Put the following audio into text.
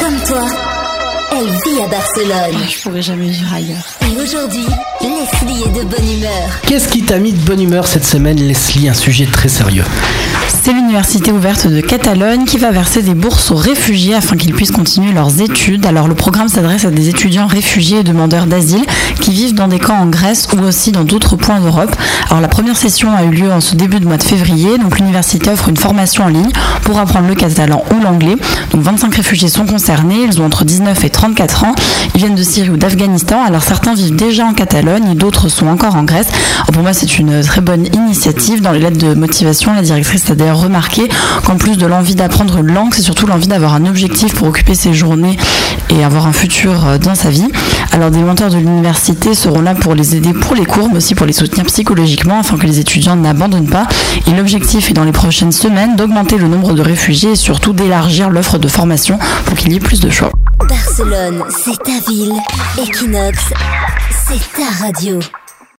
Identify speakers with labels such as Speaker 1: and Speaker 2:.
Speaker 1: Comme toi, elle vit à Barcelone.
Speaker 2: Je pourrais jamais vivre ailleurs.
Speaker 1: Et aujourd'hui, Leslie est de bonne humeur.
Speaker 3: Qu'est-ce qui t'a mis de bonne humeur cette semaine, Leslie? Un sujet très sérieux.
Speaker 2: C'est l'université ouverte de Catalogne qui va verser des bourses aux réfugiés afin qu'ils puissent continuer leurs études. Alors le programme s'adresse à des étudiants réfugiés et demandeurs d'asile qui vivent dans des camps en Grèce ou aussi dans d'autres points d'Europe. Alors la première session a eu lieu en ce début de mois de février. Donc l'université offre une formation en ligne pour apprendre le catalan ou l'anglais. Donc 25 réfugiés sont concernés. Ils ont entre 19 et 34 ans. Ils viennent de Syrie ou d'Afghanistan. Alors certains vivent déjà en Catalogne et d'autres sont encore en Grèce. Alors, pour moi c'est une très bonne initiative. Dans les lettres de motivation, la directrice a d'ailleurs remarqué qu'en plus de l'envie d'apprendre une langue, c'est surtout l'envie d'avoir un objectif pour occuper ses journées et avoir un futur euh, dans sa vie. Alors des mentors de l'université seront là pour les aider pour les cours, mais aussi pour les soutenir psychologiquement afin que les étudiants n'abandonnent pas. Et l'objectif est dans les prochaines semaines d'augmenter le nombre de réfugiés et surtout d'élargir l'offre de formation pour qu'il y ait plus de choix.
Speaker 1: Barcelone, c'est ta ville. Equinox, c'est ta radio.